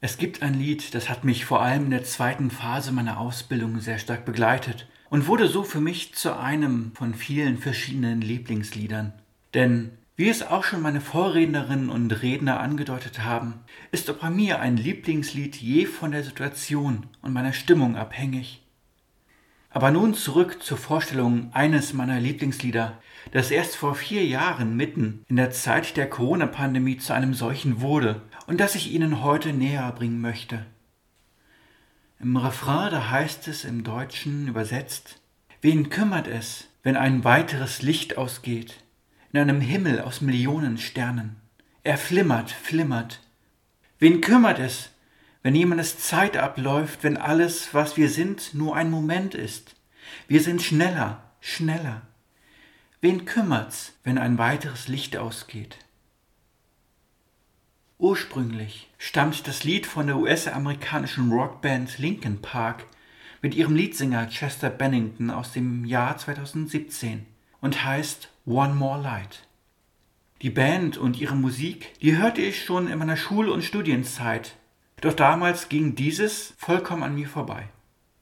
Es gibt ein Lied, das hat mich vor allem in der zweiten Phase meiner Ausbildung sehr stark begleitet und wurde so für mich zu einem von vielen verschiedenen Lieblingsliedern. Denn wie es auch schon meine Vorrednerinnen und Redner angedeutet haben, ist auch bei mir ein Lieblingslied je von der Situation und meiner Stimmung abhängig. Aber nun zurück zur Vorstellung eines meiner Lieblingslieder, das erst vor vier Jahren mitten in der Zeit der Corona-Pandemie zu einem solchen wurde und das ich Ihnen heute näher bringen möchte. Im Refrain, da heißt es im Deutschen übersetzt, Wen kümmert es, wenn ein weiteres Licht ausgeht, in einem Himmel aus Millionen Sternen? Er flimmert, flimmert. Wen kümmert es, wenn jemandes Zeit abläuft, wenn alles, was wir sind, nur ein Moment ist. Wir sind schneller, schneller. Wen kümmert's, wenn ein weiteres Licht ausgeht? Ursprünglich stammt das Lied von der US-amerikanischen Rockband Linkin Park mit ihrem Leadsänger Chester Bennington aus dem Jahr 2017 und heißt One More Light. Die Band und ihre Musik, die hörte ich schon in meiner Schul- und Studienzeit doch damals ging dieses vollkommen an mir vorbei.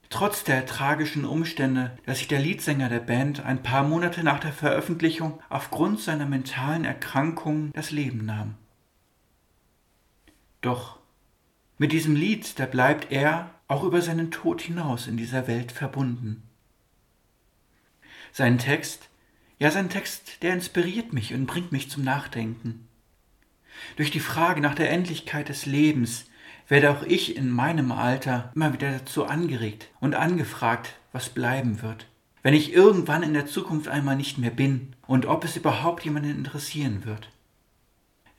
Trotz der tragischen Umstände, dass sich der Leadsänger der Band ein paar Monate nach der Veröffentlichung aufgrund seiner mentalen Erkrankung das Leben nahm. Doch mit diesem Lied, da bleibt er auch über seinen Tod hinaus in dieser Welt verbunden. Sein Text, ja sein Text, der inspiriert mich und bringt mich zum Nachdenken. Durch die Frage nach der Endlichkeit des Lebens, werde auch ich in meinem Alter immer wieder dazu angeregt und angefragt, was bleiben wird, wenn ich irgendwann in der Zukunft einmal nicht mehr bin und ob es überhaupt jemanden interessieren wird.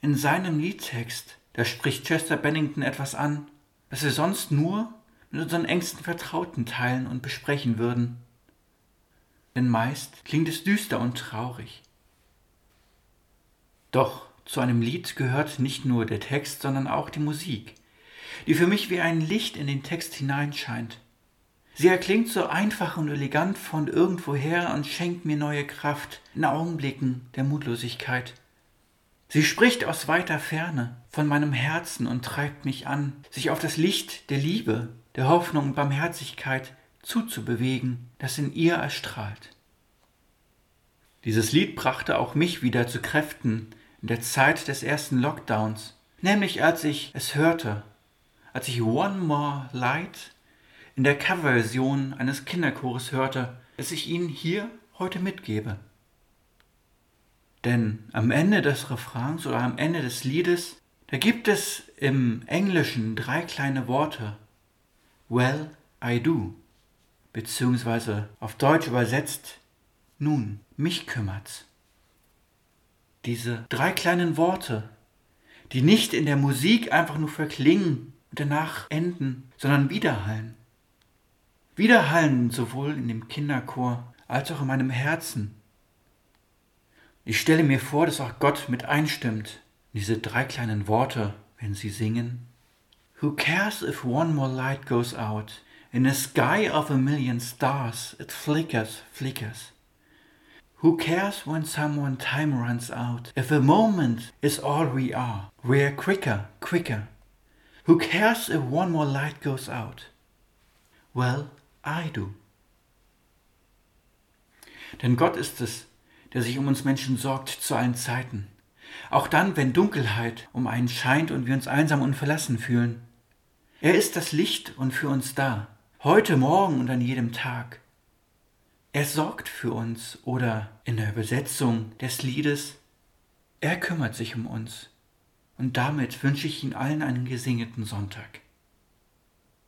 In seinem Liedtext, da spricht Chester Bennington etwas an, das wir sonst nur mit unseren engsten Vertrauten teilen und besprechen würden. Denn meist klingt es düster und traurig. Doch zu einem Lied gehört nicht nur der Text, sondern auch die Musik, die für mich wie ein Licht in den Text hineinscheint. Sie erklingt so einfach und elegant von irgendwoher und schenkt mir neue Kraft in Augenblicken der Mutlosigkeit. Sie spricht aus weiter Ferne von meinem Herzen und treibt mich an, sich auf das Licht der Liebe, der Hoffnung und Barmherzigkeit zuzubewegen, das in ihr erstrahlt. Dieses Lied brachte auch mich wieder zu Kräften in der Zeit des ersten Lockdowns, nämlich als ich es hörte als ich One More Light in der Coverversion eines Kinderchores hörte, das ich Ihnen hier heute mitgebe. Denn am Ende des Refrains oder am Ende des Liedes, da gibt es im Englischen drei kleine Worte. Well, I do. Beziehungsweise auf Deutsch übersetzt, nun, mich kümmert's. Diese drei kleinen Worte, die nicht in der Musik einfach nur verklingen, und danach enden, sondern widerhallen. Widerhallen sowohl in dem Kinderchor als auch in meinem Herzen. Ich stelle mir vor, dass auch Gott mit einstimmt, diese drei kleinen Worte, wenn sie singen. Who cares if one more light goes out? In a sky of a million stars, it flickers, flickers. Who cares when someone time runs out? If a moment is all we are, we're quicker, quicker. Who cares if one more light goes out? Well, I do. Denn Gott ist es, der sich um uns Menschen sorgt zu allen Zeiten. Auch dann, wenn Dunkelheit um einen scheint und wir uns einsam und verlassen fühlen. Er ist das Licht und für uns da, heute, morgen und an jedem Tag. Er sorgt für uns oder in der Übersetzung des Liedes, er kümmert sich um uns. Und damit wünsche ich Ihnen allen einen gesegneten Sonntag.